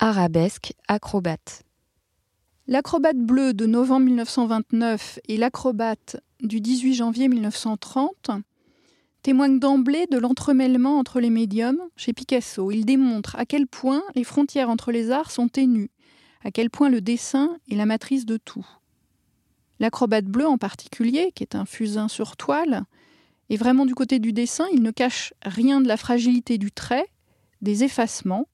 arabesque, acrobate. L'acrobate bleu de novembre 1929 et l'acrobate du 18 janvier 1930 témoignent d'emblée de l'entremêlement entre les médiums chez Picasso. Ils démontrent à quel point les frontières entre les arts sont ténues, à quel point le dessin est la matrice de tout. L'acrobate bleu en particulier, qui est un fusain sur toile, est vraiment du côté du dessin, il ne cache rien de la fragilité du trait, des effacements,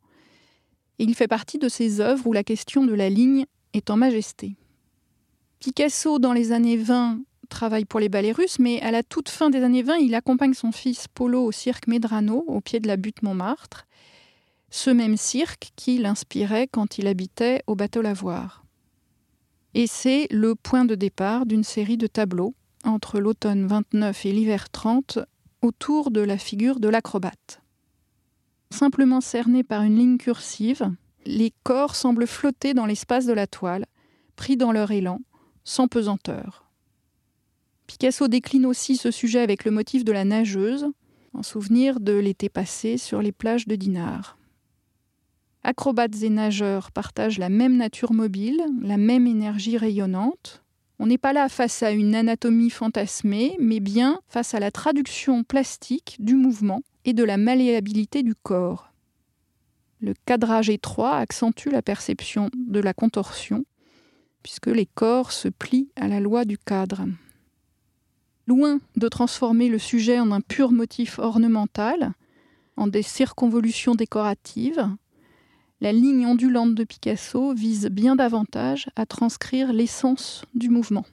et il fait partie de ces œuvres où la question de la ligne est en majesté. Picasso, dans les années 20, travaille pour les ballets russes, mais à la toute fin des années 20, il accompagne son fils Polo au cirque Medrano, au pied de la butte Montmartre, ce même cirque qui l'inspirait quand il habitait au bateau Lavoir. Et c'est le point de départ d'une série de tableaux entre l'automne 29 et l'hiver 30 autour de la figure de l'acrobate. Simplement cernés par une ligne cursive, les corps semblent flotter dans l'espace de la toile, pris dans leur élan, sans pesanteur. Picasso décline aussi ce sujet avec le motif de la nageuse, en souvenir de l'été passé sur les plages de Dinard. Acrobates et nageurs partagent la même nature mobile, la même énergie rayonnante. On n'est pas là face à une anatomie fantasmée, mais bien face à la traduction plastique du mouvement et de la malléabilité du corps. Le cadrage étroit accentue la perception de la contorsion, puisque les corps se plient à la loi du cadre. Loin de transformer le sujet en un pur motif ornemental, en des circonvolutions décoratives, la ligne ondulante de Picasso vise bien davantage à transcrire l'essence du mouvement.